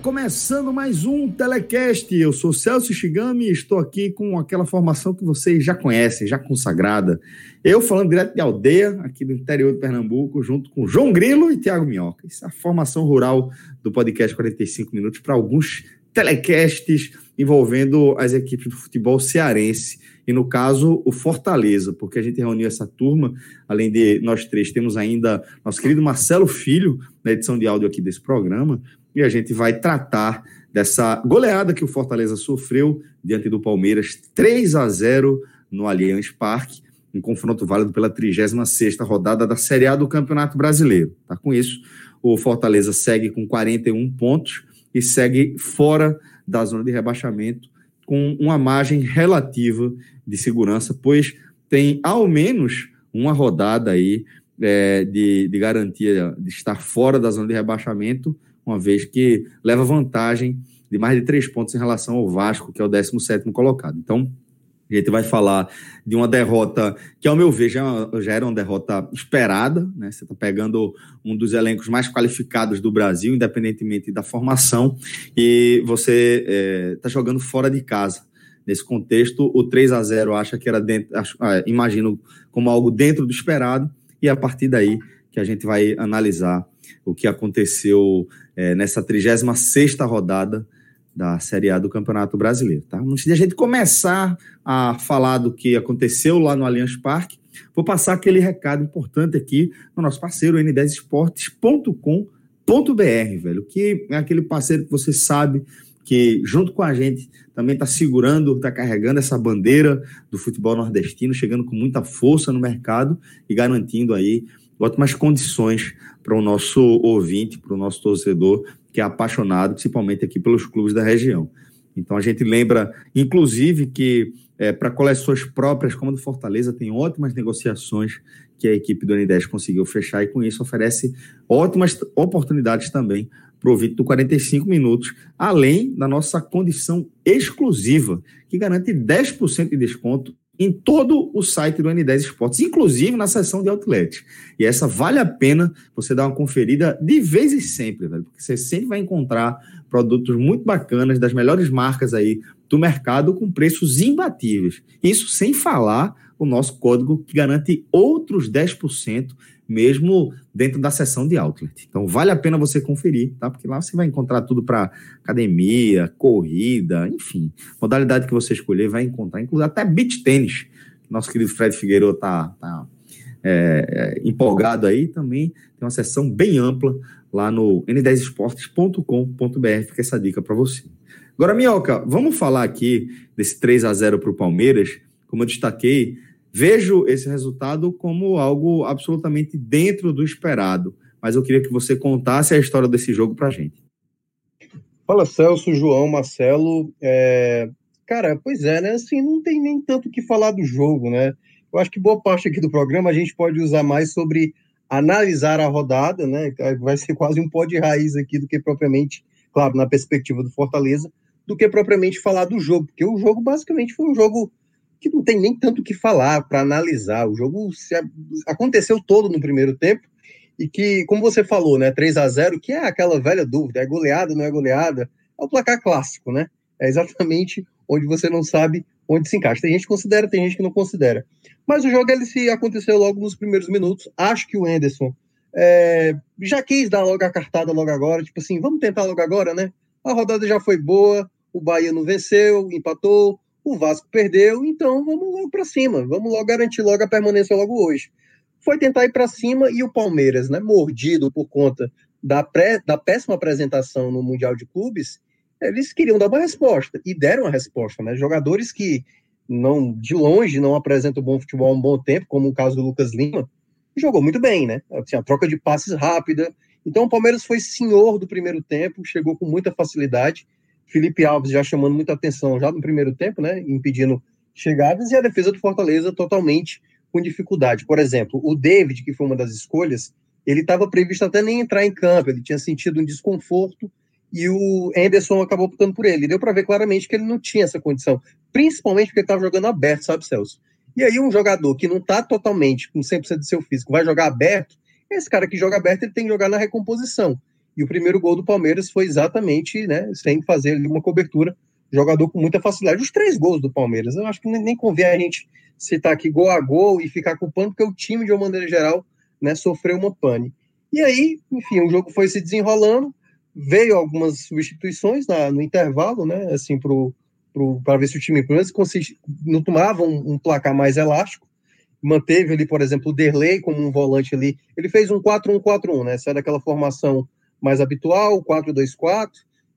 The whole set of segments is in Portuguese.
Começando mais um Telecast. Eu sou Celso Shigami e estou aqui com aquela formação que vocês já conhecem, já consagrada. Eu falando direto de aldeia, aqui do interior de Pernambuco, junto com João Grilo e Tiago Minhoca. Essa é a formação rural do podcast 45 Minutos para alguns telecasts envolvendo as equipes do futebol cearense e, no caso, o Fortaleza, porque a gente reuniu essa turma, além de nós três, temos ainda nosso querido Marcelo Filho, na edição de áudio aqui desse programa, e a gente vai tratar dessa goleada que o Fortaleza sofreu diante do Palmeiras, 3 a 0 no Allianz Parque, um confronto válido pela 36ª rodada da Série A do Campeonato Brasileiro. Tá com isso, o Fortaleza segue com 41 pontos e segue fora da zona de rebaixamento com uma margem relativa de segurança, pois tem ao menos uma rodada aí é, de, de garantia de estar fora da zona de rebaixamento uma vez que leva vantagem de mais de três pontos em relação ao Vasco, que é o 17 colocado. Então, a gente vai falar de uma derrota que, ao meu ver, já, já era uma derrota esperada. Né? Você está pegando um dos elencos mais qualificados do Brasil, independentemente da formação, e você está é, jogando fora de casa. Nesse contexto, o 3 a 0 acha que era dentro, acho, ah, imagino como algo dentro do esperado, e a partir daí que a gente vai analisar o que aconteceu é, nessa 36 rodada da Série A do Campeonato Brasileiro. Tá? Antes de a gente começar a falar do que aconteceu lá no Allianz Parque, vou passar aquele recado importante aqui no nosso parceiro n10esportes.com.br, velho, que é aquele parceiro que você sabe que junto com a gente também está segurando, está carregando essa bandeira do futebol nordestino, chegando com muita força no mercado e garantindo aí ótimas condições para o nosso ouvinte, para o nosso torcedor, que é apaixonado, principalmente aqui pelos clubes da região. Então a gente lembra, inclusive, que é, para coleções próprias, como a do Fortaleza, tem ótimas negociações que a equipe do N10 conseguiu fechar e com isso oferece ótimas oportunidades também para o ouvinte do 45 minutos, além da nossa condição exclusiva, que garante 10% de desconto em todo o site do N10 Esportes, inclusive na seção de outlet. E essa vale a pena você dar uma conferida de vez em sempre, velho, porque você sempre vai encontrar produtos muito bacanas das melhores marcas aí do mercado com preços imbatíveis. Isso sem falar o nosso código que garante outros 10% mesmo dentro da seção de outlet. Então vale a pena você conferir, tá? Porque lá você vai encontrar tudo para academia, corrida, enfim, modalidade que você escolher vai encontrar, inclusive até beach tênis. Nosso querido Fred Figueiredo tá, tá é, é, empolgado aí também. Tem uma seção bem ampla lá no n10esportes.com.br. Fica essa dica para você. Agora, Minhoca, vamos falar aqui desse 3 a 0 para o Palmeiras. Como eu destaquei, Vejo esse resultado como algo absolutamente dentro do esperado, mas eu queria que você contasse a história desse jogo para a gente. Fala Celso, João, Marcelo. É... Cara, pois é, né? Assim, não tem nem tanto o que falar do jogo, né? Eu acho que boa parte aqui do programa a gente pode usar mais sobre analisar a rodada, né? Vai ser quase um pó de raiz aqui do que propriamente, claro, na perspectiva do Fortaleza, do que propriamente falar do jogo, porque o jogo basicamente foi um jogo que não tem nem tanto o que falar para analisar. O jogo se, aconteceu todo no primeiro tempo e que, como você falou, né, 3 a 0 que é aquela velha dúvida, é goleada, não é goleada, é o placar clássico, né? É exatamente onde você não sabe onde se encaixa. Tem gente que considera, tem gente que não considera. Mas o jogo ele se aconteceu logo nos primeiros minutos. Acho que o Enderson é, já quis dar logo a cartada logo agora, tipo assim, vamos tentar logo agora, né? A rodada já foi boa, o Bahia não venceu, empatou, o Vasco perdeu, então vamos logo para cima, vamos logo garantir logo a permanência logo hoje. foi tentar ir para cima e o Palmeiras, né, mordido por conta da, pré, da péssima apresentação no Mundial de Clubes, eles queriam dar uma resposta e deram a resposta, né? Jogadores que não de longe não apresentam bom futebol há um bom tempo, como o caso do Lucas Lima, jogou muito bem, né? Tinha troca de passes rápida. Então o Palmeiras foi senhor do primeiro tempo, chegou com muita facilidade. Felipe Alves já chamando muita atenção já no primeiro tempo, né? Impedindo chegadas e a defesa do Fortaleza totalmente com dificuldade. Por exemplo, o David, que foi uma das escolhas, ele estava previsto até nem entrar em campo, ele tinha sentido um desconforto e o Anderson acabou optando por ele. Deu para ver claramente que ele não tinha essa condição, principalmente porque ele estava jogando aberto, sabe, Celso? E aí um jogador que não está totalmente com 100% de seu físico vai jogar aberto, esse cara que joga aberto ele tem que jogar na recomposição. E o primeiro gol do Palmeiras foi exatamente, né, sem fazer uma cobertura, jogador com muita facilidade. Os três gols do Palmeiras, eu acho que nem, nem convém a gente citar aqui gol a gol e ficar culpando, porque o time, de uma maneira geral, né, sofreu uma pane. E aí, enfim, o jogo foi se desenrolando, veio algumas substituições na, no intervalo, né? Assim, para ver se o time, pelo menos, não tomava um, um, placar mais elástico. Manteve ali, por exemplo, o Derlei como um volante ali. Ele fez um 4-1-4-1, né? Saiu daquela formação mais habitual, 4-2-4,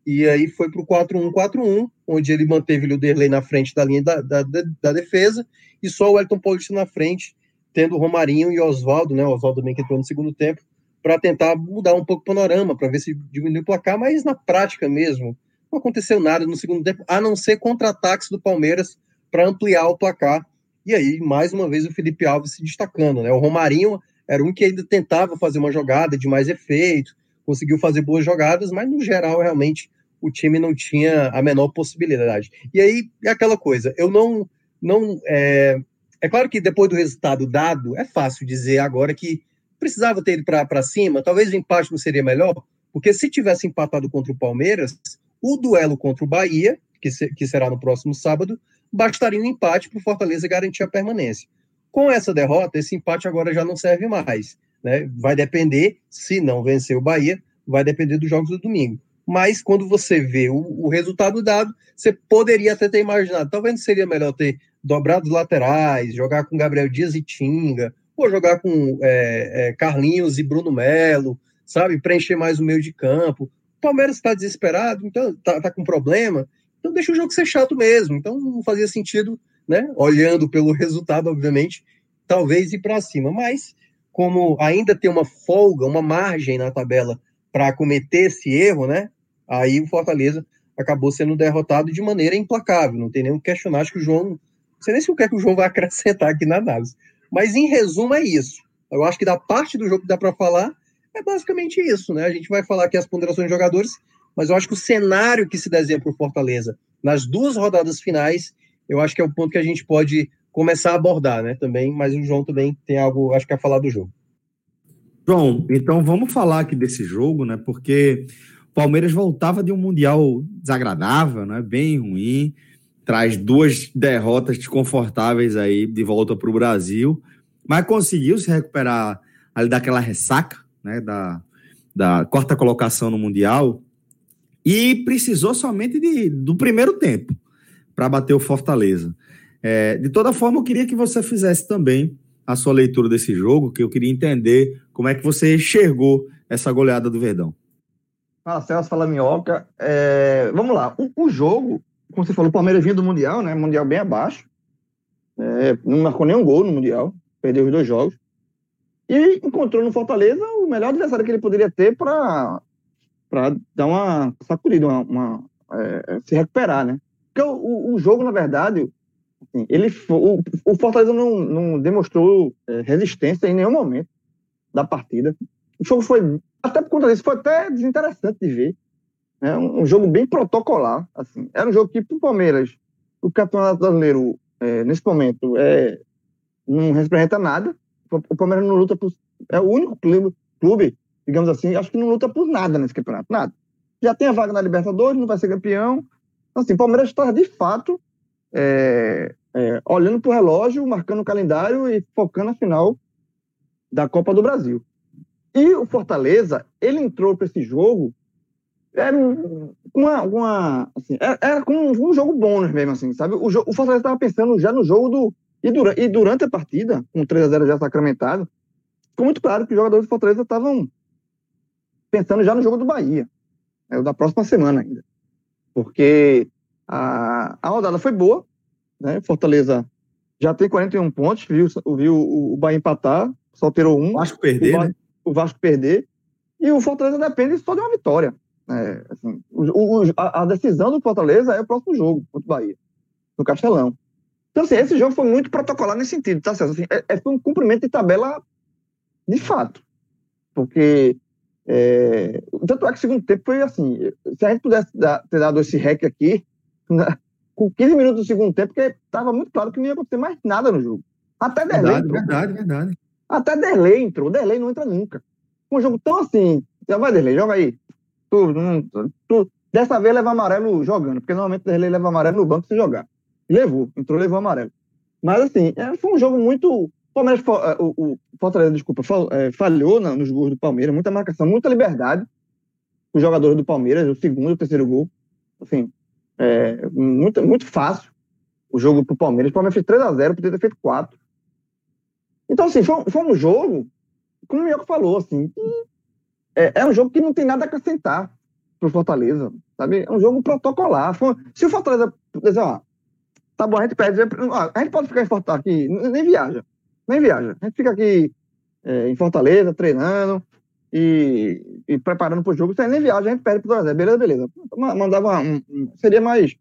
e aí foi para o 4-1-4-1, onde ele manteve o Derlei na frente da linha da, da, da defesa, e só o Elton Paulista na frente, tendo o Romarinho e Oswaldo, né? O Oswaldo também que entrou no segundo tempo, para tentar mudar um pouco o panorama, para ver se diminui o placar, mas na prática mesmo, não aconteceu nada no segundo tempo, a não ser contra-ataques do Palmeiras para ampliar o placar. E aí, mais uma vez, o Felipe Alves se destacando. Né? O Romarinho era um que ainda tentava fazer uma jogada de mais efeito, conseguiu fazer boas jogadas, mas no geral, realmente, o time não tinha a menor possibilidade. E aí, é aquela coisa, eu não. não é, é claro que depois do resultado dado, é fácil dizer agora que precisava ter ido para cima, talvez o empate não seria melhor, porque se tivesse empatado contra o Palmeiras, o duelo contra o Bahia, que, se, que será no próximo sábado, bastaria um empate para o Fortaleza garantir a permanência. Com essa derrota, esse empate agora já não serve mais. Né? Vai depender, se não vencer o Bahia, vai depender dos jogos do domingo. Mas quando você vê o, o resultado dado, você poderia até ter imaginado, talvez seria melhor ter dobrado os laterais, jogar com Gabriel Dias e Tinga, Pô, jogar com é, é, Carlinhos e Bruno Melo, sabe? Preencher mais o meio de campo. O Palmeiras está desesperado, então tá, tá com problema. Então deixa o jogo ser chato mesmo. Então não fazia sentido, né? Olhando pelo resultado, obviamente, talvez ir para cima. Mas como ainda tem uma folga, uma margem na tabela para cometer esse erro, né? Aí o Fortaleza acabou sendo derrotado de maneira implacável. Não tem nem que questionar. Acho que o João. Não sei nem se o que, é que o João vai acrescentar aqui na análise. Mas em resumo é isso. Eu acho que da parte do jogo que dá para falar é basicamente isso, né? A gente vai falar aqui as ponderações de jogadores, mas eu acho que o cenário que se desenha para o Fortaleza nas duas rodadas finais, eu acho que é o ponto que a gente pode começar a abordar, né? Também, mas o João também tem algo, acho que a falar do jogo. João, então vamos falar aqui desse jogo, né? Porque o Palmeiras voltava de um mundial desagradável, né? Bem ruim traz duas derrotas desconfortáveis aí de volta para o Brasil, mas conseguiu se recuperar ali daquela ressaca, né, da, da quarta colocação no Mundial, e precisou somente de, do primeiro tempo para bater o Fortaleza. É, de toda forma, eu queria que você fizesse também a sua leitura desse jogo, que eu queria entender como é que você enxergou essa goleada do Verdão. Fala Celso, fala Minhoca. É, vamos lá, o, o jogo como você falou, o Palmeiras vinha do Mundial, né? Mundial bem abaixo. É, não marcou nenhum gol no Mundial. Perdeu os dois jogos. E encontrou no Fortaleza o melhor adversário que ele poderia ter para dar uma sacudida, uma, uma é, se recuperar, né? Porque o, o jogo, na verdade, assim, ele, o, o Fortaleza não, não demonstrou é, resistência em nenhum momento da partida. O jogo foi, até por conta disso, foi até desinteressante de ver. É um, jogo bem protocolar. Assim. Era um jogo que, para o Palmeiras, o Campeonato Brasileiro, é, nesse momento, é, não representa nada. O Palmeiras não luta por. É o único clube, clube, digamos assim, acho que não luta por nada nesse campeonato. Nada. Já tem a vaga na Libertadores, não vai ser campeão. Então, assim, o Palmeiras está, de fato, é, é, olhando para o relógio, marcando o calendário e focando a final da Copa do Brasil. E o Fortaleza, ele entrou para esse jogo era uma, uma assim, era, era um, um, jogo bônus mesmo, assim, sabe? O, o Fortaleza estava pensando já no jogo do. E, dura, e durante a partida, com 3x0 já sacramentado, ficou muito claro que os jogadores do Fortaleza estavam pensando já no jogo do Bahia, é o da próxima semana ainda. Porque a, a rodada foi boa, né? Fortaleza já tem 41 pontos, viu, viu o, Bahia empatar, só tirou um. O Vasco perder, o, né? o Vasco perder. E o Fortaleza depende só de uma vitória. É, assim, o, o, a, a, decisão do Fortaleza é o próximo jogo contra o Bahia, no Castelão. Então, assim, esse jogo foi muito protocolar nesse sentido, tá certo? Assim, é, é, foi um cumprimento de tabela de fato. Porque. É, tanto é que o segundo tempo foi assim. Se a gente pudesse dar, ter dado esse rec aqui, com 15 minutos do segundo tempo, porque estava muito claro que não ia acontecer mais nada no jogo. Até Derlei. Verdade, entrou. verdade, verdade. Até Derlei entrou. Derlei não entra nunca. Um jogo tão assim. Vai, Derlei, joga aí. Tu, tu, tu, dessa vez leva amarelo jogando, porque normalmente o Derlei leva amarelo no banco se jogar. Levou, entrou, levou amarelo. Mas assim, é, foi um jogo muito. O Palmeiras, é, o, o Fortaleza, desculpa, falhou nos gols do Palmeiras, muita marcação, muita liberdade. Os jogadores do Palmeiras, o segundo, o terceiro gol. Assim, é, muito, muito fácil o jogo pro Palmeiras. O Palmeiras fez 3x0, podia ter feito 4. Então, assim, foi, foi um jogo, como o Mioco falou, assim, é, é, um jogo que não tem nada a acrescentar pro Fortaleza, sabe? É um jogo protocolar. Foi, se o Fortaleza dizer, ó, tá bom, a gente perde, a gente pode ficar em Fortaleza aqui, nem viaja, nem viaja. A gente fica aqui é, em Fortaleza, treinando, e, e preparando para o jogo, sem nem viagem, a gente perde para o Beleza, beleza. Mandava um, seria mais,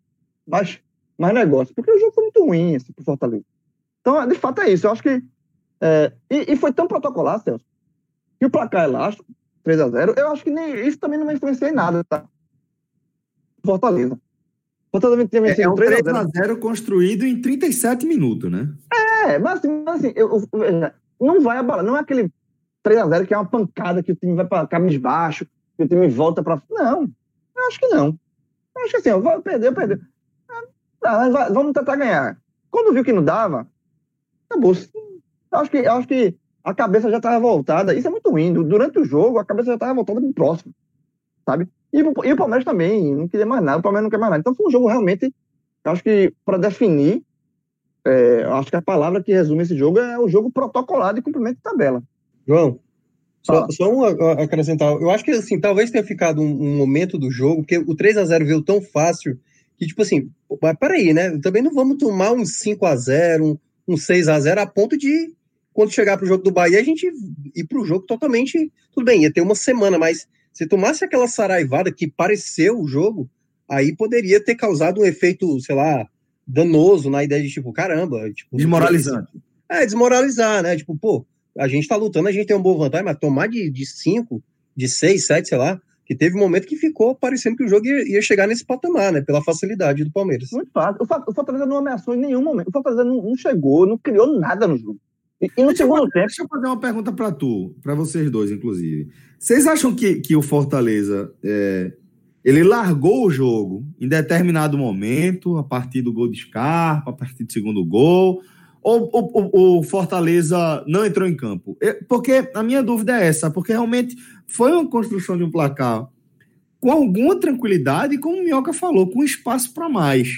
mais, mais negócio, porque o jogo foi muito ruim assim, para o Fortaleza. Então, de fato, é isso. Eu acho que. É, e, e, foi tão protocolar, Celso, que o placar elástico, 3 a 0 eu acho que nem, isso também não vai influenciar em nada, tá? Fortaleza. Fortaleza tinha vencido é, é um 3 a 0 construído em 37 minutos, né? É, mas assim, mas, assim eu, eu, não vai abalar, não é aquele 3x0, que é uma pancada, que o time vai para cabisbaixo, que o time volta para. Não, eu acho que não. Eu acho que assim, eu vou perder, eu perder. Ah, vamos tentar ganhar. Quando viu que não dava, acabou. Eu acho que, eu acho que a cabeça já estava voltada. Isso é muito ruim. Durante o jogo, a cabeça já estava voltada para o próximo. Sabe? E, e, o Palmeiras também não queria mais nada. O Palmeiras não quer mais nada. Então foi um jogo realmente. Acho que para definir, é, acho que a palavra que resume esse jogo é o jogo protocolar de cumprimento de tabela. João, só, só um acrescentar. Eu acho que assim, talvez tenha ficado um, um momento do jogo, porque o 3 a 0 veio tão fácil que, tipo assim, mas peraí, né? Também não vamos tomar um 5 a 0 um, um 6 a 0 a ponto de, quando chegar pro jogo do Bahia, a gente ir pro jogo totalmente. Tudo bem, ia ter uma semana, mas se tomasse aquela saraivada que pareceu o jogo, aí poderia ter causado um efeito, sei lá, danoso na ideia de, tipo, caramba. Tipo, Desmoralizante. É, desmoralizar, né? Tipo, pô, a gente está lutando, a gente tem uma boa vantagem, mas tomar de, de cinco, de seis, sete, sei lá, que teve um momento que ficou parecendo que o jogo ia, ia chegar nesse patamar, né? Pela facilidade do Palmeiras. Muito fácil. O Fortaleza não ameaçou em nenhum momento. O Fortaleza não, não chegou, não criou nada no jogo. E, e no deixa segundo eu, tempo. Deixa eu fazer uma pergunta para tu, para vocês dois, inclusive. Vocês acham que, que o Fortaleza é, ele largou o jogo em determinado momento, a partir do gol de Scarpa, a partir do segundo gol? Ou, o Fortaleza não entrou em campo? Porque a minha dúvida é essa, porque realmente foi uma construção de um placar com alguma tranquilidade, como o Minhoca falou, com espaço para mais.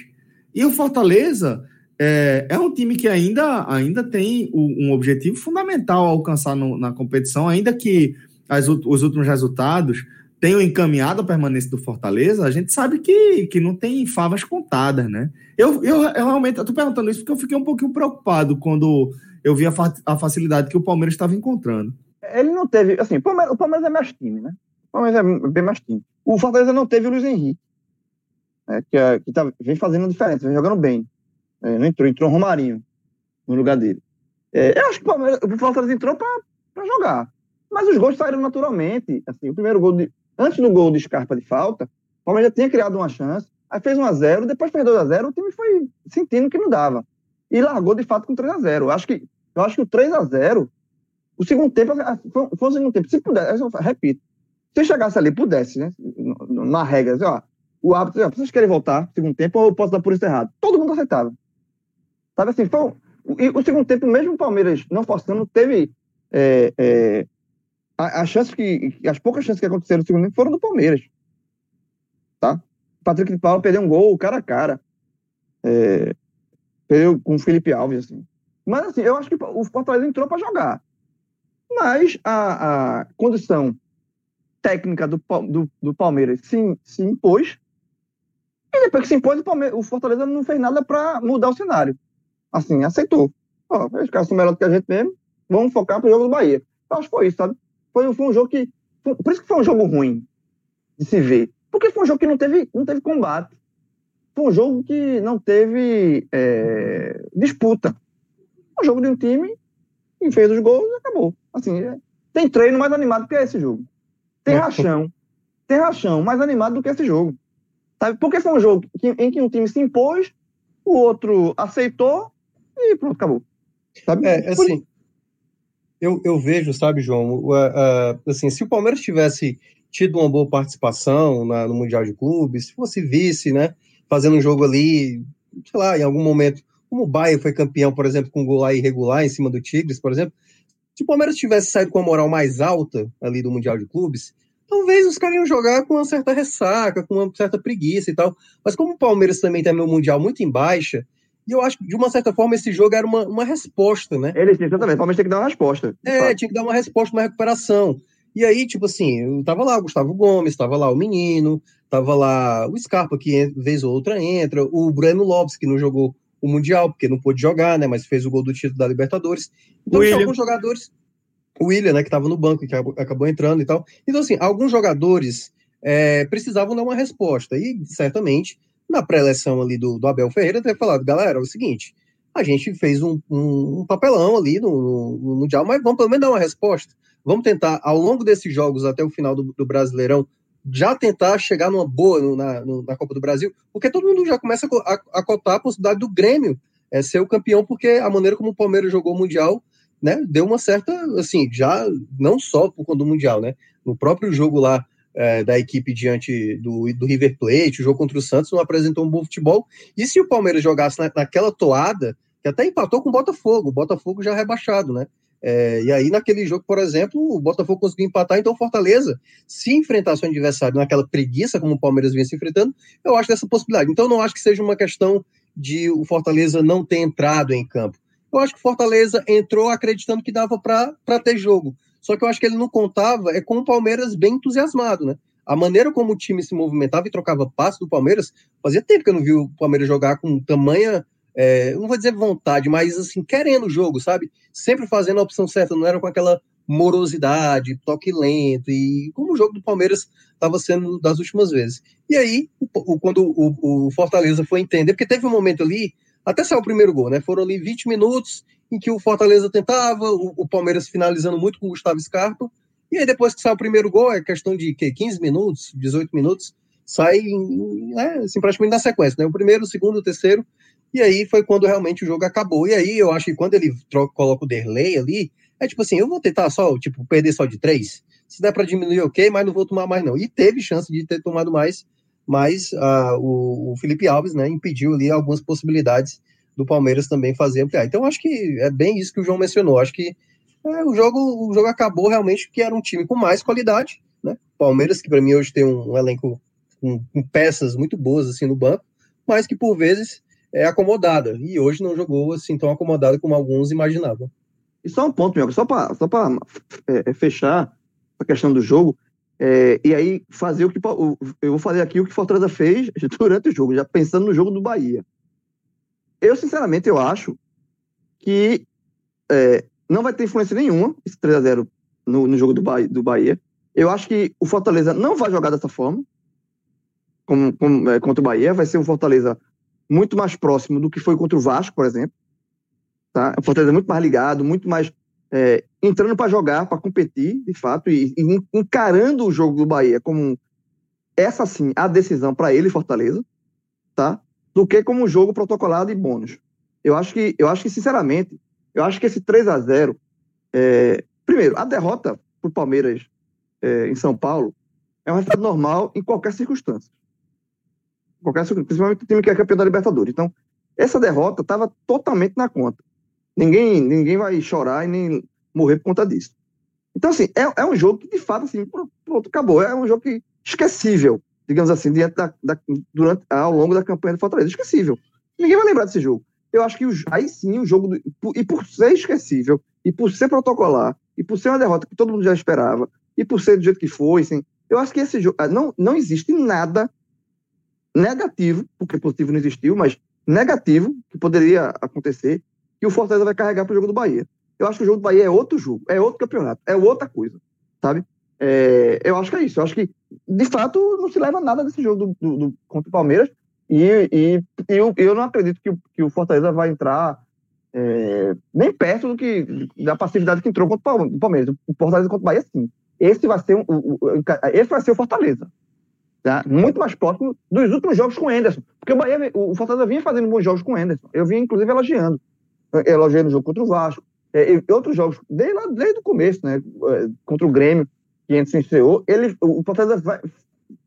E o Fortaleza é, é, um time que ainda, ainda tem um objetivo fundamental a alcançar no, na competição, ainda que as, os últimos resultados tenham encaminhado a permanência do Fortaleza, a gente sabe que, que não tem favas contadas, né? Eu, eu, eu realmente estou perguntando isso porque eu fiquei um pouquinho preocupado quando eu vi a, fa a facilidade que o Palmeiras estava encontrando. Ele não teve, assim, o Palmeiras, o Palmeiras é mais time, né? O Palmeiras é bem mais time. O Fortaleza não teve o Luiz Henrique, né? que, é, que tá, vem fazendo diferença, vem jogando bem. É, não entrou, entrou o Romarinho no lugar dele. É, eu acho que o, Palmeiras, o Fortaleza entrou para jogar. Mas os gols saíram naturalmente. Assim, o primeiro gol de, Antes do gol de Scarpa de falta, o Palmeiras já tinha criado uma chance, aí fez 1 a 0 depois fez 2 a 0 o time foi sentindo que não dava. E largou de fato com 3 a 0 Eu acho que, eu acho que o 3 a 0 o segundo tempo, foi, o segundo tempo. Se pudesse, eu repito, se chegasse ali, pudesse, né? Na regra, assim, ó, o árbitro, ó, vocês querem voltar segundo tempo ou eu posso dar por isso errado? Todo mundo aceitava. Sabe assim, foi, e o segundo tempo, mesmo o Palmeiras não forçando, teve é, é, a, a chance que. As poucas chances que aconteceram no segundo tempo foram do Palmeiras. Tá? Patrick de Paula perdeu um gol cara a cara. É, perdeu com o Felipe Alves, assim. Mas assim, eu acho que o Fortaleza entrou para jogar. mas a, a condição técnica do, do, do Palmeiras se, se impôs, e depois que se impôs, o, Palmeiras, o Fortaleza não fez nada para mudar o cenário. Assim, aceitou. Ó, os caras são melhores que a gente mesmo, vamos focar pro jogo do Bahia. Eu acho que foi isso, sabe? Foi, foi um jogo que. Por isso que foi um jogo ruim de se ver. Porque foi um jogo que não teve, não teve combate. Foi um jogo que não teve é, disputa. Um jogo de um time que fez os gols e acabou. Assim, é, tem treino mais animado que esse jogo. Tem rachão. Tem rachão mais animado do que esse jogo. Sabe? Porque foi um jogo que, em que um time se impôs, o outro aceitou e pronto, acabou. Sabe? É, assim, eu, eu vejo, sabe, João, uh, uh, assim, se o Palmeiras tivesse tido uma boa participação na, no Mundial de Clubes, se fosse vice, né, fazendo um jogo ali, sei lá, em algum momento, como o Bahia foi campeão, por exemplo, com um gol irregular em cima do Tigres, por exemplo, se o Palmeiras tivesse saído com a moral mais alta ali do Mundial de Clubes, talvez os caras iam jogar com uma certa ressaca, com uma certa preguiça e tal. Mas como o Palmeiras também tem no Mundial muito em baixa, e eu acho que, de uma certa forma, esse jogo era uma, uma resposta, né? Ele, exatamente, o Palmeiras tem que dar uma resposta. É, fato. tinha que dar uma resposta, uma recuperação. E aí, tipo assim, eu tava lá o Gustavo Gomes, tava lá o Menino, tava lá o Scarpa, que vez ou outra entra, o Breno Lopes, que não jogou o Mundial, porque não pôde jogar, né? Mas fez o gol do título da Libertadores. Então, tinha alguns jogadores. O William, né, que estava no banco, que acabou entrando e tal. Então, assim, alguns jogadores é, precisavam dar uma resposta. E certamente, na pré-eleção ali do, do Abel Ferreira, ter falado, galera, é o seguinte. A gente fez um, um, um papelão ali no, no, no, Mundial, mas vamos pelo menos dar uma resposta. Vamos tentar, ao longo desses jogos até o final do, do Brasileirão, já tentar chegar numa boa no, na, na Copa do Brasil, porque todo mundo já começa a, a, a cotar a possibilidade do Grêmio é, ser o campeão, porque a maneira como o Palmeiras jogou o Mundial, né, deu uma certa, assim, já não só por conta do Mundial, né, no próprio jogo lá é, da equipe diante do, do River Plate, o jogo contra o Santos não apresentou um bom futebol, e se o Palmeiras jogasse na, naquela toada, que até empatou com o Botafogo, o Botafogo já rebaixado, né, é, e aí, naquele jogo, por exemplo, o Botafogo conseguiu empatar, então o Fortaleza, se enfrentar seu adversário naquela preguiça, como o Palmeiras vinha se enfrentando, eu acho dessa possibilidade. Então, não acho que seja uma questão de o Fortaleza não ter entrado em campo. Eu acho que o Fortaleza entrou acreditando que dava para ter jogo. Só que eu acho que ele não contava é com o Palmeiras bem entusiasmado, né? A maneira como o time se movimentava e trocava passos do Palmeiras, fazia tempo que eu não vi o Palmeiras jogar com tamanha é, não vou dizer vontade, mas assim, querendo o jogo, sabe? Sempre fazendo a opção certa, não era com aquela morosidade, toque lento, e como o jogo do Palmeiras estava sendo das últimas vezes. E aí, o, o, quando o, o, Fortaleza foi entender, porque teve um momento ali, até saiu o primeiro gol, né? Foram ali 20 minutos em que o Fortaleza tentava, o, o Palmeiras finalizando muito com o Gustavo Scarpa, e aí depois que sai o primeiro gol, é questão de que, 15 minutos, 18 minutos, sai né, assim, praticamente na sequência, né? O primeiro, o segundo, o terceiro, e aí foi quando realmente o jogo acabou. E aí eu acho que quando ele troca, coloca o Derley ali, é tipo assim, eu vou tentar só, tipo, perder só de três. Se der para diminuir, ok, mas não vou tomar mais, não. E teve chance de ter tomado mais, mas uh, o, o, Felipe Alves, né, impediu ali algumas possibilidades do Palmeiras também fazer ampliar. Então acho que é bem isso que o João mencionou. Acho que é, o, jogo, o jogo acabou realmente que era um time com mais qualidade, né? Palmeiras, que para mim hoje tem um, um elenco com, com, peças muito boas assim no banco, mas que por vezes é, acomodada. E hoje não jogou assim tão acomodada como alguns imaginavam. E só um ponto, meu, só para só é, é, fechar a questão do jogo, é, e aí fazer o que. Eu vou fazer aqui o que Fortaleza fez durante o jogo, já pensando no jogo do Bahia. Eu, sinceramente, eu acho que é, não vai ter influência nenhuma esse 3x0 no, no, jogo do Bahia, do Bahia. Eu acho que o Fortaleza não vai jogar dessa forma, como, como é, contra o Bahia. Vai ser um Fortaleza muito mais próximo do que foi contra o Vasco, por exemplo. Tá? O Fortaleza é muito mais ligado, muito mais é, entrando para jogar, para competir, de fato, e, e, encarando o jogo do Bahia como essa sim a decisão para ele, Fortaleza, tá? Do que como um jogo protocolado e bônus. Eu acho que, eu acho que sinceramente, eu acho que esse 3 a 0 é, primeiro, a derrota para o Palmeiras é, em São Paulo é um resultado normal em qualquer circunstância qualquer, principalmente o time que é campeão da Libertadores. Então, essa derrota estava totalmente na conta. Ninguém, ninguém vai chorar e nem morrer por conta disso. Então, assim, é, é um jogo que, de fato, assim, pronto, acabou. É um jogo que, esquecível, digamos assim, da, da, durante, ao longo da campanha do Fortaleza. Esquecível. Ninguém vai lembrar desse jogo. Eu acho que o, aí sim o jogo. Do, e por ser esquecível, e por ser protocolar, e por ser uma derrota que todo mundo já esperava, e por ser do jeito que foi, assim, eu acho que esse jogo. Ah, não, não existe nada negativo, porque positivo não existiu, mas negativo que poderia acontecer, que o Fortaleza vai carregar para o jogo do Bahia. Eu acho que o jogo do Bahia é outro jogo, é outro campeonato, é outra coisa, sabe? É, eu acho que é isso. Eu acho que, de fato, não se leva nada desse jogo do, do, do contra o Palmeiras. E, e, eu, eu não acredito que, que o Fortaleza vai entrar é, nem perto do que da passividade que entrou contra o Palmeiras. O Fortaleza contra o Bahia, sim. Esse vai ser, um, esse vai ser o Fortaleza. Tá? Muito mais próximo dos últimos jogos com o Enderson. Porque o, Bahia, o Fortaleza vinha fazendo bons jogos com o Enderson. Eu vinha, inclusive, elogiando. Elogiando o jogo contra o Vasco. É, outros jogos, desde, lá, desde o começo, né? É, contra o Grêmio, que antes estreou, ele, o Fortaleza vai,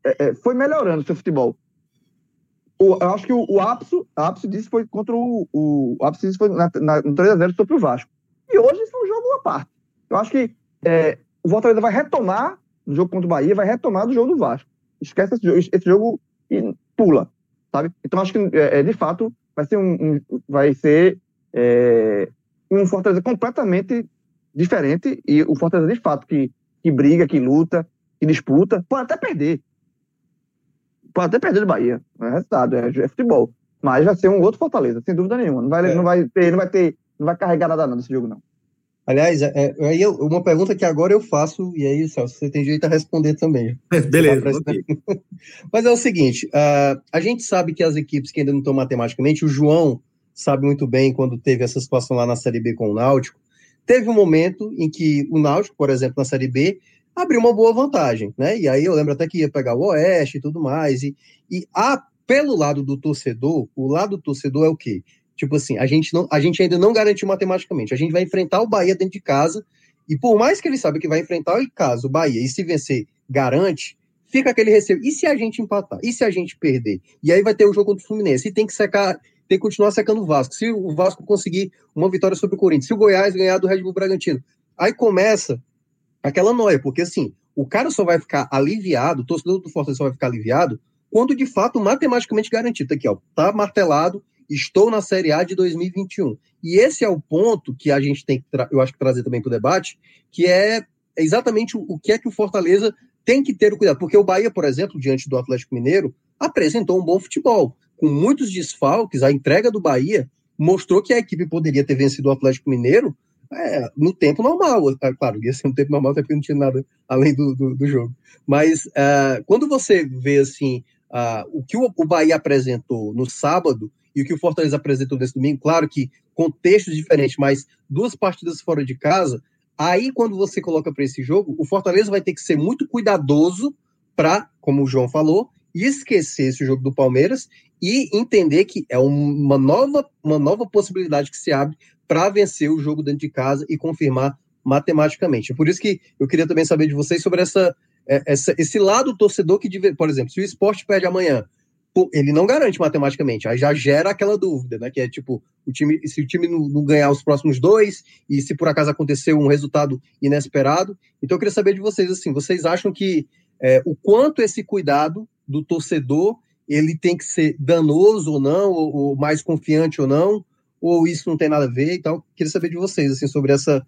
é, é, foi melhorando seu futebol. O, eu acho que o, o ápice, ápice disso foi contra o. O, o ápice disso foi na, na, no 3x0 sobre o Vasco. E hoje isso é um jogo à parte. Eu acho que é, o Fortaleza vai retomar no jogo contra o Bahia, vai retomar do jogo do Vasco. Esquece esse jogo, esse jogo e pula, sabe? Então acho que é, é, de fato vai ser um, um vai ser é, um Fortaleza completamente diferente e o Fortaleza de fato que, que briga, que luta, que disputa, pode até perder, pode até perder do Bahia, não é resultado, é, é, futebol, mas vai ser um outro Fortaleza, sem dúvida nenhuma. Não vai, é. não vai ter, não vai ter, não vai carregar nada não nesse jogo não. Aliás, é, é, aí uma pergunta que agora eu faço, e aí, Celso, você tem direito a responder também. Beleza. Mas é o seguinte: uh, a gente sabe que as equipes que ainda não estão matematicamente, o João sabe muito bem quando teve essa situação lá na Série B com o Náutico. Teve um momento em que o Náutico, por exemplo, na Série B, abriu uma boa vantagem, né? E aí eu lembro até que ia pegar o Oeste e tudo mais. E, e a, pelo lado do torcedor, o lado do torcedor é o quê? Tipo assim, a gente, não, a gente ainda não garantiu matematicamente. A gente vai enfrentar o Bahia dentro de casa, e por mais que ele saiba que vai enfrentar o caso o Bahia, e se vencer, garante, fica aquele receio. E se a gente empatar? E se a gente perder? E aí vai ter o jogo contra o Fluminense. E tem que secar, tem que continuar secando o Vasco. Se o Vasco conseguir uma vitória sobre o Corinthians, se o Goiás ganhar do Red Bull Bragantino, aí começa aquela noia, porque assim, o cara só vai ficar aliviado, o torcedor do Fortaleza só vai ficar aliviado quando de fato matematicamente garantido. Tá aqui, ó, tá martelado, estou na Série A de 2021. E esse é o ponto que a gente tem que, eu acho que trazer também para o debate, que é exatamente o, o que é que o Fortaleza tem que ter o cuidado. Porque o Bahia, por exemplo, diante do Atlético Mineiro, apresentou um bom futebol. Com muitos desfalques, a entrega do Bahia mostrou que a equipe poderia ter vencido o Atlético Mineiro é, no tempo normal. É, claro, ia ser um tempo normal, até porque não tinha nada além do, do, do jogo. Mas uh, quando você vê assim uh, o que o, o Bahia apresentou no sábado e o que o Fortaleza apresentou nesse domingo, claro que contextos diferentes, mas duas partidas fora de casa, aí quando você coloca para esse jogo, o Fortaleza vai ter que ser muito cuidadoso para, como o João falou, esquecer esse jogo do Palmeiras e entender que é uma nova, uma nova possibilidade que se abre para vencer o jogo dentro de casa e confirmar matematicamente. Por isso que eu queria também saber de vocês sobre essa, é, essa esse lado torcedor que, por exemplo, se o esporte perde amanhã ele não garante matematicamente, aí já gera aquela dúvida, né? Que é tipo, o time, se o time não, não, ganhar os próximos dois, e se por acaso acontecer um resultado inesperado. Então eu queria saber de vocês, assim, vocês acham que é, o quanto esse cuidado do torcedor ele tem que ser danoso ou não, ou, ou, mais confiante ou não, ou isso não tem nada a ver e tal. Queria saber de vocês, assim, sobre essa,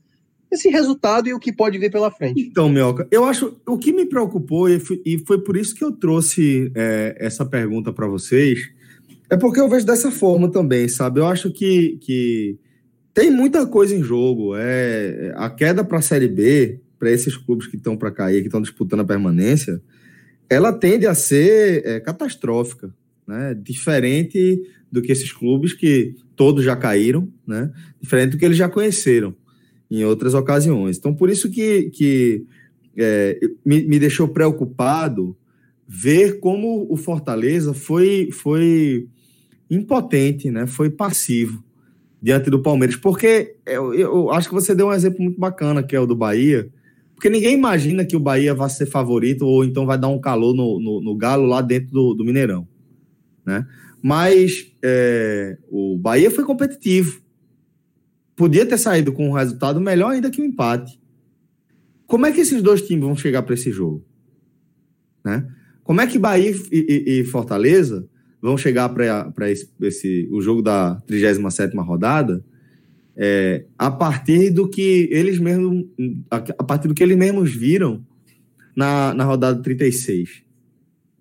esse resultado e o que pode vir pela frente. Então, Melca, eu acho o que me preocupou e foi, e foi por isso que eu trouxe é, essa pergunta para vocês é porque eu vejo dessa forma também, sabe? Eu acho que, que tem muita coisa em jogo. É a queda para a Série B para esses clubes que estão para cair, que estão disputando a permanência, ela tende a ser é, catastrófica, né? Diferente do que esses clubes que todos já caíram, né? Diferente do que eles já conheceram em outras ocasiões. Então, por isso que, que é, me, me deixou preocupado ver como o Fortaleza foi, foi impotente, né? foi passivo diante do Palmeiras. Porque eu, eu, acho que você deu um exemplo muito bacana, que é o do Bahia, porque ninguém imagina que o Bahia vai ser favorito ou então vai dar um calor no, no, no Galo lá dentro do, do Mineirão. Né? Mas é, o Bahia foi competitivo podia ter saído com um resultado melhor ainda que um empate. Como é que esses dois times vão chegar para esse jogo? Né? Como é que Bahia e, e, e Fortaleza vão chegar para esse, esse, o jogo da 37ª rodada é, a partir do que eles mesmos, a partir do que eles mesmos viram na, na rodada 36,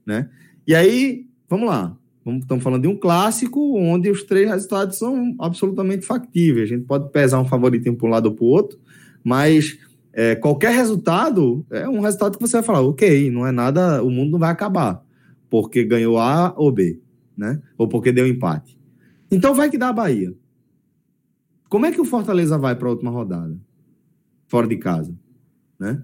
né? E aí, vamos lá, estamos falando de um clássico onde os três resultados são absolutamente factíveis. A gente pode pesar um favoritinho para um lado ou para o outro, mas é, qualquer resultado é um resultado que você vai falar, ok, não é nada, o mundo não vai acabar porque ganhou A ou B, né? Ou porque deu empate. Então vai que dá a Bahia. Como é que o Fortaleza vai para a última rodada? Fora de casa, né?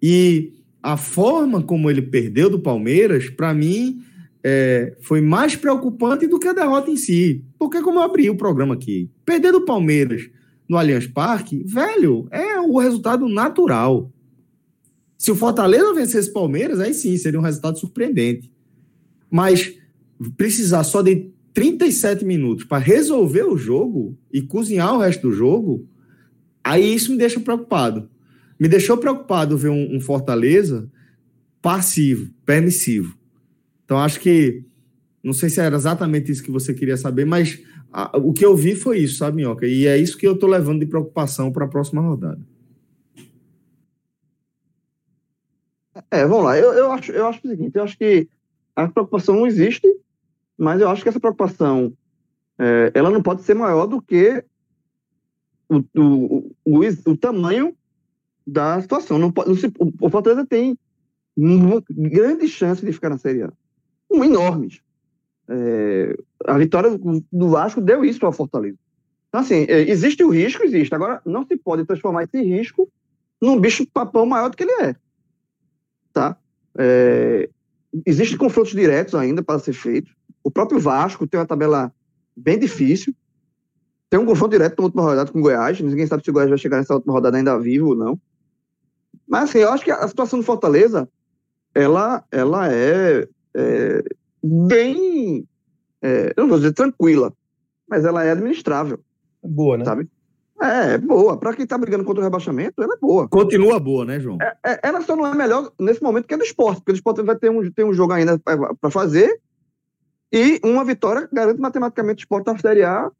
E a forma como ele perdeu do Palmeiras, para mim, é, foi mais preocupante do que a derrota em si. Porque, como eu abri o programa aqui, perder do Palmeiras no Allianz Parque, velho, é o resultado natural. Se o Fortaleza vencesse Palmeiras, aí sim seria um resultado surpreendente. Mas precisar só de 37 minutos para resolver o jogo e cozinhar o resto do jogo, aí isso me deixa preocupado. Me deixou preocupado ver um, um Fortaleza passivo, permissivo. Então acho que não sei se era exatamente isso que você queria saber, mas a, o que eu vi foi isso, sabe, Minhoca? E é isso que eu estou levando de preocupação para a próxima rodada. É, vamos lá. Eu, eu, acho, eu acho o seguinte: eu acho que a preocupação não existe, mas eu acho que essa preocupação é, ela não pode ser maior do que o, o, o, o tamanho da situação. Não pode, não se, o Fortaleza tem uma grande chance de ficar na Série A. Um, enormes. É, a vitória do Vasco deu isso ao Fortaleza. Então, assim, é, existe o risco, existe. Agora, não se pode transformar esse risco num bicho papão maior do que ele é. Tá? É, Existem confrontos diretos ainda para ser feitos. O próprio Vasco tem uma tabela bem difícil. Tem um confronto direto na última rodada com o Goiás. Ninguém sabe se o Goiás vai chegar nessa última rodada ainda vivo ou não. Mas, assim, eu acho que a situação do Fortaleza, ela, ela é, é bem, é, eu não vou dizer tranquila, mas ela é administrável. Boa, né? Sabe? É, é boa. Para quem está brigando contra o rebaixamento, ela é boa. Continua boa, né, João? É, é, ela só não é melhor nesse momento que a do esporte, porque o esporte vai ter um, ter um jogo ainda para fazer e uma vitória garante matematicamente o esporte na Série A,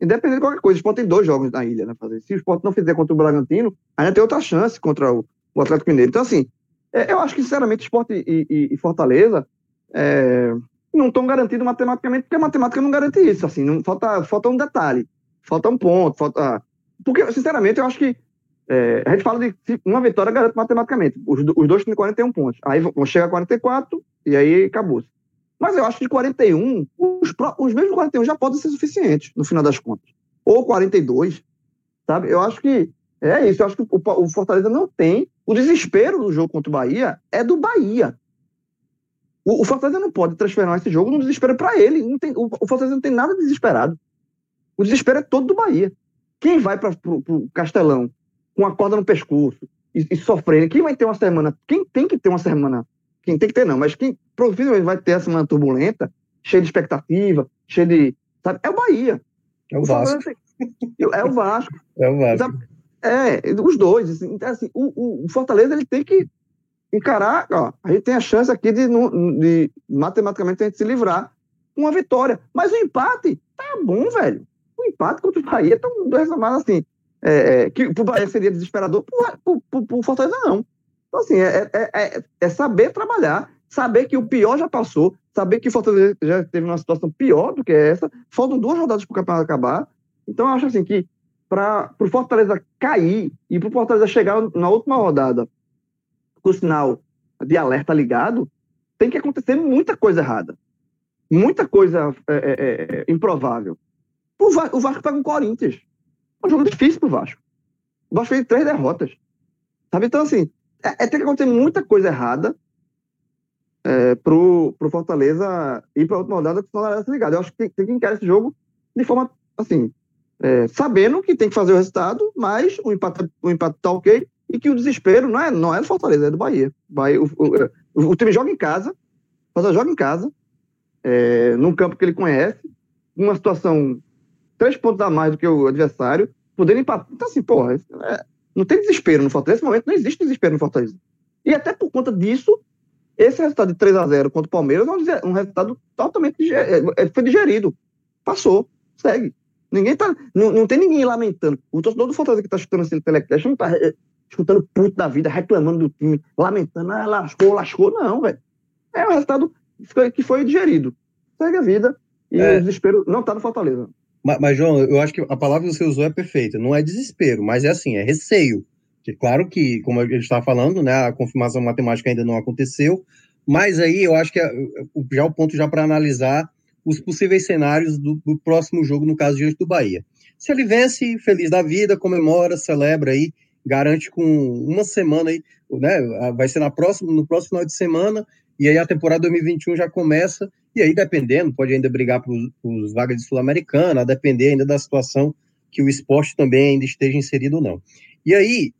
independente de qualquer coisa. O esporte tem dois jogos na ilha, né? Fazer. Se o esporte não fizer contra o Bragantino, ainda tem outra chance contra o, o Atlético Mineiro. Então, assim, é, eu acho que, sinceramente, esporte e, e, e Fortaleza é, não estão garantidos matematicamente, porque a matemática não garante isso. Assim, não, falta, falta um detalhe, falta um ponto, falta porque, sinceramente, eu acho que é, a gente fala de uma vitória garante matematicamente. Os, os dois têm 41 pontos. Aí vão chegar a 44 e aí acabou. -se. Mas eu acho que de 41, os, os mesmos 41 já podem ser suficientes, no final das contas. Ou 42, sabe? Eu acho que é isso. Eu acho que o, o Fortaleza não tem. O desespero do jogo contra o Bahia é do Bahia. O, o Fortaleza não pode transformar esse jogo num desespero para ele. Não tem, o, o Fortaleza não tem nada desesperado. O desespero é todo do Bahia. Quem vai para o Castelão com a corda no pescoço e, e sofrendo, quem vai ter uma semana, quem tem que ter uma semana, quem tem que ter não, mas quem provavelmente vai ter a semana turbulenta, cheia de expectativa, cheia de. Sabe, é o Bahia. É o, o Vasco. É o Vasco. É o Vasco. É, os dois. Assim, então, assim, o, o, Fortaleza ele tem que encarar. Ó, a gente tem a chance aqui de, de matematicamente a gente se livrar com uma vitória. Mas o empate tá bom, velho empate contra o Bahia estão dois mais assim. É, é, que pro Bahia seria desesperador, pro, pro, pro Fortaleza não. Então, assim, é, é, é, é, saber trabalhar, saber que o pior já passou, saber que o Fortaleza já teve uma situação pior do que essa. Faltam duas rodadas para o campeonato acabar. Então, eu acho assim que para o Fortaleza cair e para o Fortaleza chegar na última rodada com o sinal de alerta ligado, tem que acontecer muita coisa errada. Muita coisa é, é, é improvável. O, Va o Vasco pega o Corinthians. É um jogo difícil pro Vasco. O Vasco fez três derrotas. Sabe? Então, assim, é, é tem que acontecer muita coisa errada é, pro, pro Fortaleza ir pra última rodada com o ligado. Eu acho que tem, tem, que encarar esse jogo de forma, assim, é, sabendo que tem que fazer o resultado, mas o empate, o empate tá ok e que o desespero não é, não é do Fortaleza, é do Bahia. Bahia o, o, o, o time joga em casa, Fortaleza joga em casa, é, num campo que ele conhece, uma situação três pontos a mais do que o adversário, podendo empatar. Então, assim, porra, é, não tem desespero no Fortaleza. Nesse momento não existe desespero no Fortaleza. E até por conta disso, esse resultado de 3 a 0 contra o Palmeiras é um resultado totalmente diger... É, é, foi digerido. Passou, segue. Ninguém tá. Não, não tem ninguém lamentando. O torcedor do Fortaleza que tá escutando esse telecast não tá é, escutando puto da vida, reclamando do time, lamentando, ah, lascou, lascou. Não, velho. É o resultado que foi, digerido. Segue a vida. E é. o desespero não tá no Fortaleza. Mas, mas, João, eu acho que a palavra que você usou é perfeita. Não é desespero, mas é assim, é receio. Claro que, como a gente estava falando, né, a confirmação matemática ainda não aconteceu, mas aí eu acho que é, já o ponto já para analisar os possíveis cenários do, do, próximo jogo, no caso diante do Bahia. Se ele vence, feliz da vida, comemora, celebra aí, garante com uma semana aí, né? Vai ser na próxima, no próximo final de semana, e aí a temporada 2021 já começa, e aí dependendo, pode ainda brigar por, por vagas de Sul-Americana, a depender ainda da situação que o esporte também ainda esteja inserido ou não. E aí,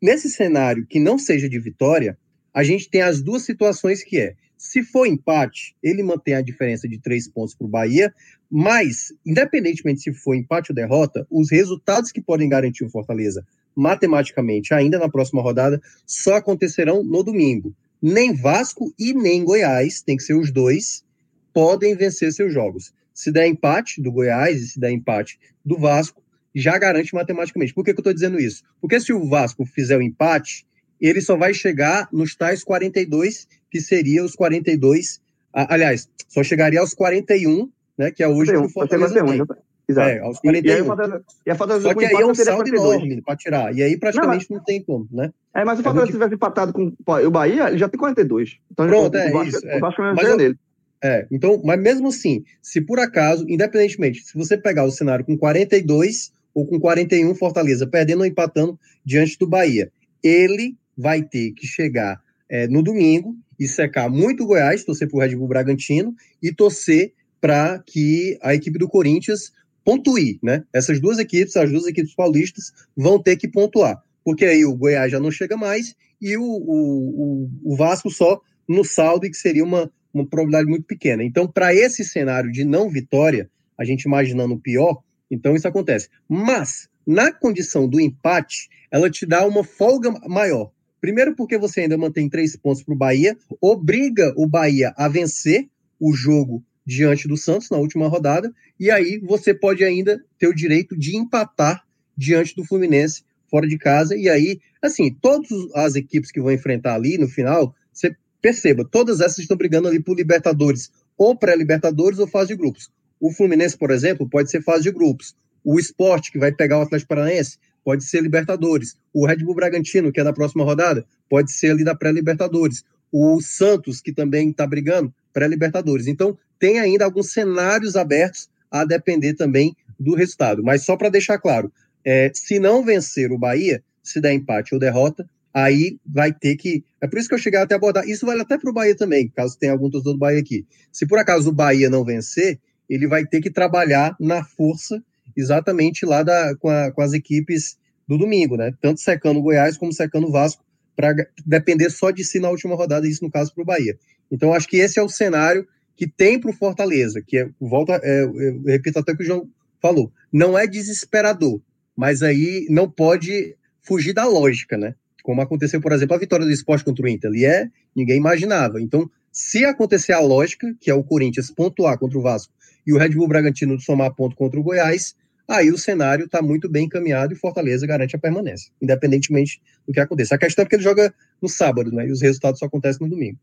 nesse cenário que não seja de vitória, a gente tem as duas situações que é, se for empate, ele mantém a diferença de três pontos para o Bahia, mas, independentemente se for empate ou derrota, os resultados que podem garantir o Fortaleza matematicamente ainda na próxima rodada só acontecerão no domingo. Nem Vasco e nem Goiás, tem que ser os dois, podem vencer seus jogos. Se der empate do Goiás e se der empate do Vasco, já garante matematicamente. Por que, que eu estou dizendo isso? Porque se o Vasco fizer o empate, ele só vai chegar nos tais 42, que seria os 42, aliás, só chegaria aos 41, né, que é hoje 41, que o Fortaleza 41, tem. Exato. É, aos 41. E, e aí, só que aí é um saldo enorme para tirar. E aí praticamente não, não, tem como, né? É, mas se o Fortaleza é tivesse empatado com o Bahia, ele já tem 42. Então, Pronto, é o isso. É. O Vasco é. mas dele. É, então, mas mesmo assim, se por acaso, independentemente, se você pegar o cenário com 42 ou com 41 Fortaleza, perdendo ou empatando diante do Bahia, ele vai ter que chegar é, no domingo e secar muito o Goiás, torcer para o Red Bull Bragantino e torcer para que a equipe do Corinthians pontue, né? Essas duas equipes, as duas equipes paulistas, vão ter que pontuar, porque aí o Goiás já não chega mais e o, o, o Vasco só no saldo, e que seria uma, uma probabilidade muito pequena. Então, para esse cenário de não vitória, a gente imaginando o pior, então isso acontece. Mas, na condição do empate, ela te dá uma folga maior. Primeiro, porque você ainda mantém três pontos para o Bahia, obriga o Bahia a vencer o jogo diante do Santos na última rodada, e aí você pode ainda ter o direito de empatar diante do Fluminense fora de casa, e aí, assim, todas as equipes que vão enfrentar ali no final, você perceba, todas essas estão brigando ali por Libertadores, ou pré-Libertadores ou fase de grupos. O Fluminense, por exemplo, pode ser fase de grupos. O esporte, que vai pegar o Atlético Paranaense, pode ser Libertadores. O Red Bull Bragantino, que é da próxima rodada, pode ser ali da pré-Libertadores. O Santos, que também está brigando, pré-Libertadores. Então, tem ainda alguns cenários abertos a depender também do resultado. Mas só para deixar claro, é, se não vencer o Bahia, se der empate ou derrota, aí vai ter que. É por isso que eu cheguei até a abordar. Isso vale até para o Bahia também, caso tenha algum torcedor do Bahia aqui. Se por acaso o Bahia não vencer, ele vai ter que trabalhar na força exatamente lá da, com, a, com as equipes do domingo, né? Tanto secando o Goiás como secando o Vasco, para depender só de si na última rodada, isso no caso para o Bahia. Então, acho que esse é o cenário que tem para o Fortaleza, que é, volta, é, eu repito até o que o João falou, não é desesperador, mas aí não pode fugir da lógica, né? Como aconteceu, por exemplo, a vitória do esporte contra o Inter, ali é, ninguém imaginava. Então, se acontecer a lógica, que é o Corinthians pontuar contra o Vasco e o Red Bull Bragantino somar ponto contra o Goiás, aí o cenário está muito bem encaminhado e Fortaleza garante a permanência, independentemente do que aconteça. A questão é que ele joga no sábado, né? E os resultados só acontecem no domingo.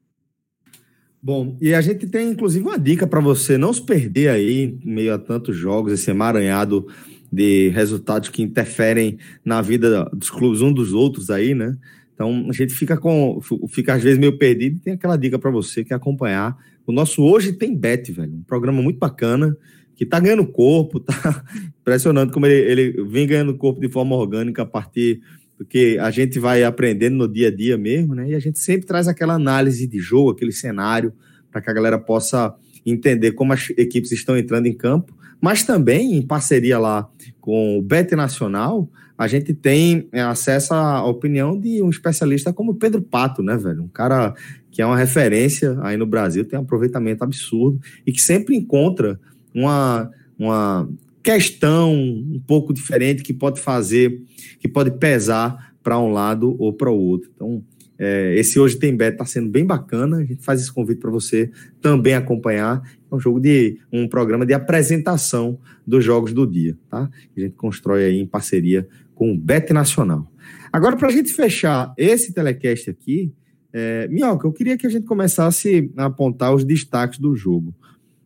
Bom, e a gente tem inclusive uma dica para você não se perder aí, meio a tantos jogos, esse emaranhado de resultados que interferem na vida dos clubes um dos outros aí, né? Então a gente fica com fica às vezes meio perdido e tem aquela dica para você que é acompanhar o nosso Hoje Tem Bet, velho. Um programa muito bacana, que tá ganhando corpo, tá impressionante como ele, ele vem ganhando corpo de forma orgânica a partir do que a gente vai aprendendo no dia a dia mesmo, né? E a gente sempre traz aquela análise de jogo, aquele cenário, para que a galera possa entender como as equipes estão entrando em campo, mas também em parceria lá com o Bet Nacional, a gente tem é, acesso à opinião de um especialista como Pedro Pato, né, velho? Um cara que é uma referência aí no Brasil, tem um aproveitamento absurdo e que sempre encontra uma, uma questão um pouco diferente que pode fazer, que pode pesar para um lado ou para o outro. Então, É, esse hoje tem bet está sendo bem bacana. A gente faz esse convite para você também acompanhar. É um jogo de um programa de apresentação dos jogos do dia, tá? A gente constrói aí em parceria com o Bet Nacional. Agora, para a gente fechar esse telecast aqui, é, Minhoca, eu queria que a gente começasse a apontar os destaques do jogo.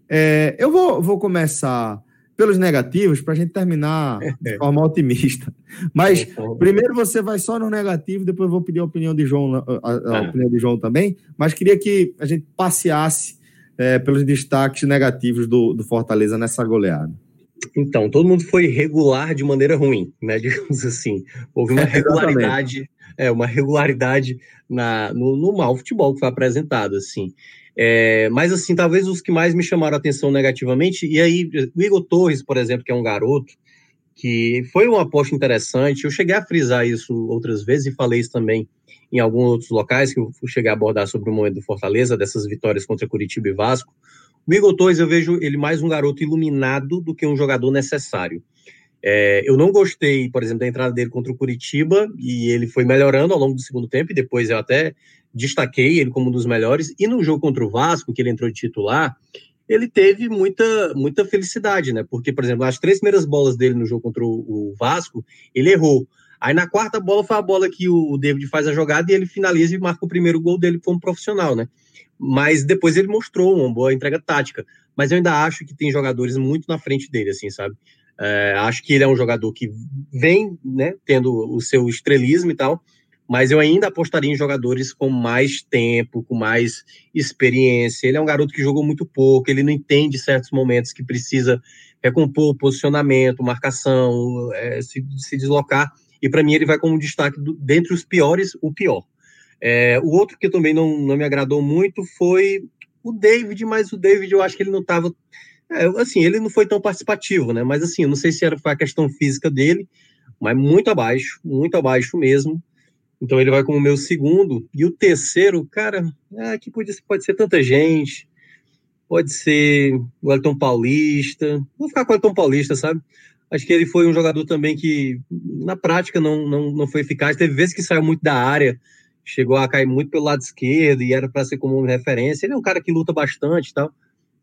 É, eu vou, vou começar pelos negativos para a gente terminar de forma otimista. Mas primeiro você vai só no negativo, depois eu vou pedir a opinião de João, a, a, ah. opinião de João também. Mas queria que a gente passeasse é, pelos destaques negativos do, do Fortaleza nessa goleada. Então, todo mundo foi regular de maneira ruim, né? Digamos assim. Houve uma regularidade, é, uma regularidade na, no, no mau futebol que foi apresentado, assim. É, mas, assim, talvez os que mais me chamaram a atenção negativamente, e aí, o Igor Torres, por exemplo, que é um garoto, que foi uma aposta interessante, eu cheguei a frisar isso outras vezes e falei isso também em alguns outros locais, que eu cheguei a abordar sobre o momento do Fortaleza, dessas vitórias contra Curitiba e Vasco. O Igor Torres, eu vejo ele mais um garoto iluminado do que um jogador necessário. É, eu não gostei, por exemplo, da entrada dele contra o Curitiba, e ele foi melhorando ao longo do segundo tempo, e depois eu até destaquei ele como um dos melhores. E no jogo contra o Vasco, que ele entrou de titular, ele teve muita, muita felicidade, né? Porque, por exemplo, as três primeiras bolas dele no jogo contra o Vasco, ele errou. Aí na quarta bola foi a bola que o David faz a jogada e ele finaliza e marca o primeiro gol dele como profissional, né? Mas depois ele mostrou uma boa entrega tática. Mas eu ainda acho que tem jogadores muito na frente dele, assim, sabe? É, acho que ele é um jogador que vem, né, tendo o seu estrelismo e tal, mas eu ainda apostaria em jogadores com mais tempo, com mais experiência. Ele é um garoto que jogou muito pouco, ele não entende certos momentos que precisa recompor posicionamento, marcação, é, se, se, deslocar. E para mim ele vai como destaque do, dentre os piores, o pior. É, o outro que também não, não me agradou muito foi o David, mas o David eu acho que ele não estava. É, assim, ele não foi tão participativo, né? Mas assim, eu não sei se era, a questão física dele, mas muito abaixo, muito abaixo mesmo. Então ele vai como meu segundo. E o terceiro, cara, é, que pode, pode ser tanta gente. Pode ser o Elton Paulista. Vou ficar com o Elton Paulista, sabe? Acho que ele foi um jogador também que, na prática, não, não, não foi eficaz. Teve vezes que saiu muito da área, chegou a cair muito pelo lado esquerdo e era para ser como referência. Ele é um cara que luta bastante e tal,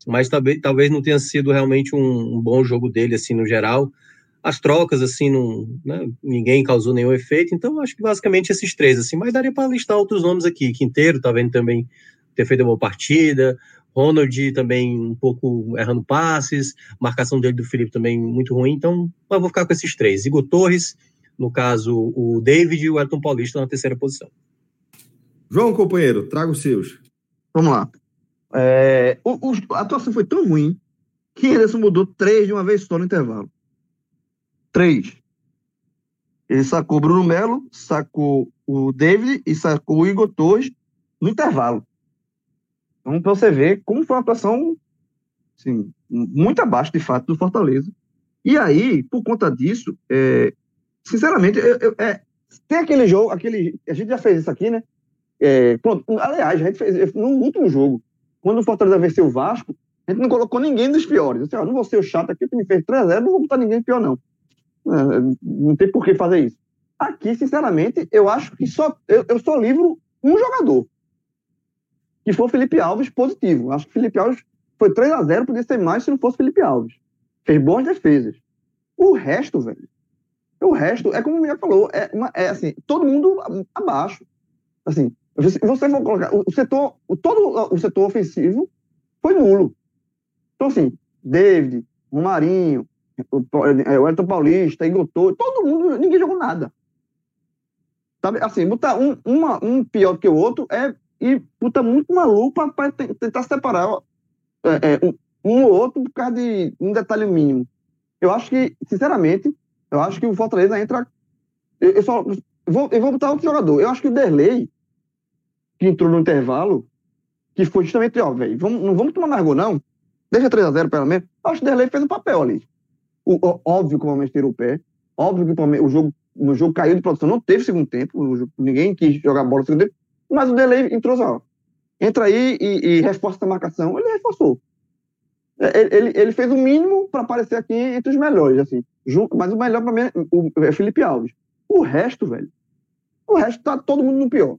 mas talvez, talvez não tenha sido realmente um, um bom jogo dele, assim, no geral. As trocas, assim, não, né, ninguém causou nenhum efeito, então acho que basicamente esses três, assim, mas daria para listar outros nomes aqui. Quinteiro, tá vendo também ter feito uma boa partida, Ronald também um pouco errando passes, marcação dele do Felipe também muito ruim, então eu vou ficar com esses três. Igor Torres, no caso o David e o Elton Paulista na terceira posição. João, companheiro, traga os seus. Vamos lá. É, o, o, a atuação foi tão ruim que Anderson mudou três de uma vez só no intervalo. Três. Ele sacou o Bruno Melo, sacou o David e sacou o Igor Torres no intervalo. Então, para você ver como foi uma atuação assim, muito abaixo, de fato, do Fortaleza. E aí, por conta disso, é, sinceramente, eu, eu, é, tem aquele jogo, aquele, a gente já fez isso aqui, né? É, pronto, aliás, a gente fez no último jogo, quando o Fortaleza venceu o Vasco, a gente não colocou ninguém dos piores. Assim, ó, não vou ser o chato aqui, que me fez 3x0, não vou botar ninguém pior, não. É, não tem por que fazer isso. Aqui, sinceramente, eu acho que só eu, eu só livro um jogador, que foi o Felipe Alves positivo. Acho que o Felipe Alves foi 3 a 0 podia ser mais se não fosse Felipe Alves. Fez boas defesas. O resto, velho, o resto é como o Mia falou, é, uma, é assim, todo mundo abaixo. Assim, você, for colocar. O setor, todo o setor ofensivo foi nulo. Então, assim, David, Romarinho, o, é, o Elton Paulista, Igor todo mundo, ninguém jogou nada. Sabe? Assim, botar um, uma, um pior que o outro é e botar muito maluco para tentar separar é, é, um, um ou outro por causa de um detalhe mínimo. Eu acho que, sinceramente, eu acho que o Fortaleza entra. Eu, eu só vou, eu vou botar outro jogador. Eu acho que o Derlei que entrou no intervalo, que foi justamente, ó, velho, não vamos tomar gol, não. Deixa 3x0 pelo menos. Acho que o Derlei fez um papel ali. O, o, óbvio que o Palmeiras tirou o pé. Óbvio que o, o, jogo, o jogo caiu de produção. Não teve segundo tempo. Jogo, ninguém quis jogar bola no segundo tempo. Mas o Derlei entrou só. Entra aí e, e reforça a marcação. Ele reforçou. É, ele, ele, ele fez o mínimo para aparecer aqui entre os melhores, assim. Mas o melhor para mim é, o, é Felipe Alves. O resto, velho. O resto tá todo mundo no pior.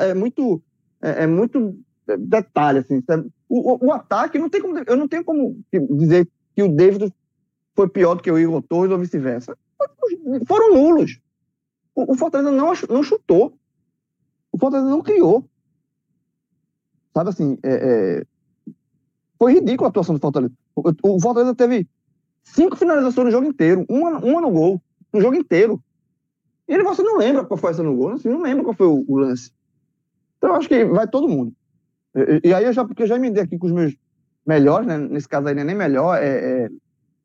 É, muito. É, é muito detalhe, assim. O, o, ataque, não tem como, eu não tenho como dizer que o David foi pior do que o Igor Torres ou vice-versa. Foram nulos. O, o, Fortaleza não, não chutou. O Fortaleza não criou. Sabe assim, é, é... foi ridícula a atuação do Fortaleza. O, o Fortaleza teve cinco finalizações no jogo inteiro, uma, uma no gol, no jogo inteiro. Ele, você não lembra qual foi essa no gol, assim, não lembra qual foi o, o lance. Então eu acho que vai todo mundo. E, e, aí eu já, porque eu já emendei aqui com os meus melhores, né? Nesse caso aí não é nem melhor, é, é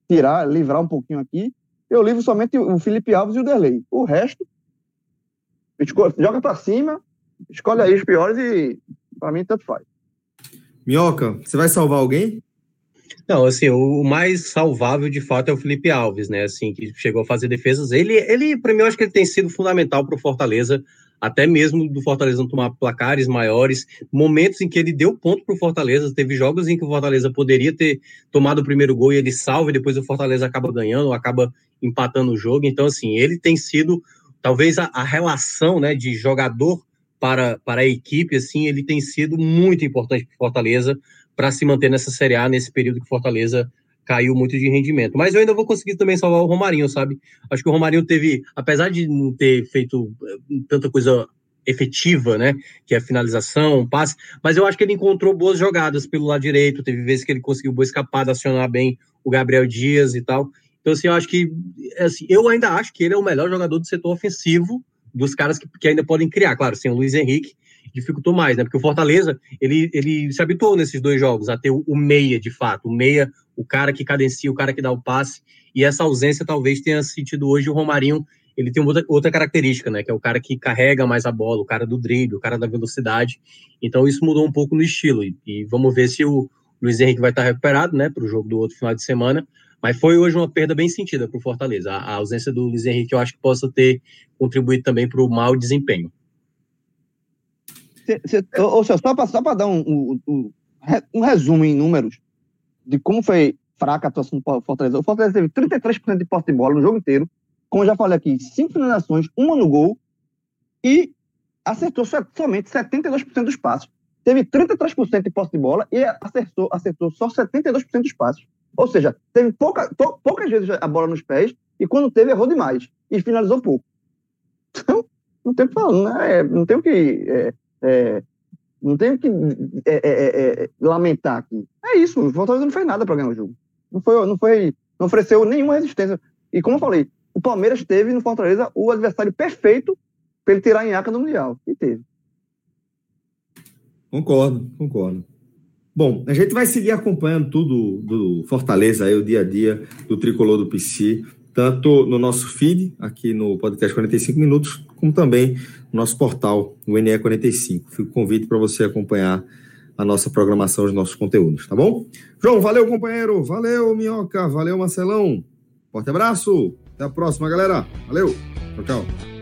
tirar, livrar um pouquinho aqui. Eu livro somente o Felipe Alves e o Derlei. O resto, joga para cima, escolhe aí os piores e para mim tanto faz. Minhoca, você vai salvar alguém? Não, assim, o mais salvável de fato é o Felipe Alves, né? Assim, que chegou a fazer defesas. Ele, ele para mim, eu acho que ele tem sido fundamental para o Fortaleza, até mesmo do Fortaleza não tomar placares maiores. Momentos em que ele deu ponto para o Fortaleza. Teve jogos em que o Fortaleza poderia ter tomado o primeiro gol e ele salva, e depois o Fortaleza acaba ganhando, acaba empatando o jogo. Então, assim, ele tem sido talvez a, a relação né, de jogador para, para a equipe, assim, ele tem sido muito importante para Fortaleza para se manter nessa Série A nesse período que Fortaleza caiu muito de rendimento. Mas eu ainda vou conseguir também salvar o Romarinho, sabe? Acho que o Romarinho teve, apesar de não ter feito eh, tanta coisa efetiva, né? Que é finalização, passe, mas eu acho que ele encontrou boas jogadas pelo lado direito, teve vezes que ele conseguiu boa escapada, acionar bem o Gabriel Dias e tal. Então, assim, eu acho que assim, eu ainda acho que ele é o melhor jogador do setor ofensivo dos caras que, que ainda podem criar. Claro, sem o Luiz Henrique, dificultou mais, né? Porque o Fortaleza, ele, ele se habituou nesses dois jogos a ter o, o, meia, de fato, o meia, o cara que cadencia, o cara que dá o passe, e essa ausência talvez tenha sentido hoje o Romarinho, ele tem outra, outra característica, né? Que é o cara que carrega mais a bola, o cara do drible, o cara da velocidade. Então isso mudou um pouco no estilo, e, e vamos ver se o Luiz Henrique vai estar recuperado, né? Para o jogo do outro final de semana. Mas foi hoje uma perda bem sentida para o Fortaleza. A, a ausência do Luiz Henrique eu acho que possa ter contribuído também para o mau desempenho. Cê, ou seja, só para dar um, um, um, resumo em números de como foi fraca a atuação do Fortaleza. O Fortaleza teve 33% de posse de bola no jogo inteiro, como eu já falei aqui, cinco finalizações, uma no gol, e acertou somente 72% dos passos. Teve 33% de posse de bola e acertou, acertou só 72% dos passos. Ou seja, teve pouca, poucas vezes a bola nos pés e quando teve, errou demais e finalizou pouco. Então, não tem o que falar, né? não tem o que é, é, não tem que é, é, é, é, lamentar aqui. É isso, o Fortaleza não fez nada para ganhar o jogo. Não foi, não foi, não ofereceu nenhuma resistência. E como eu falei, o Palmeiras teve no Fortaleza o adversário perfeito para ele tirar em aca do Mundial. E teve. Concordo, concordo. Bom, a gente vai seguir acompanhando tudo do Fortaleza, aí, o dia a dia do tricolor do PC tanto no nosso feed, aqui no podcast 45 Minutos, como também no nosso portal, o NE45. Fico convite para você acompanhar a nossa programação, os nossos conteúdos, tá bom? João, valeu, companheiro. Valeu, Minhoca. Valeu, Marcelão. Forte abraço. Até a próxima, galera. Valeu. Tchau, tchau.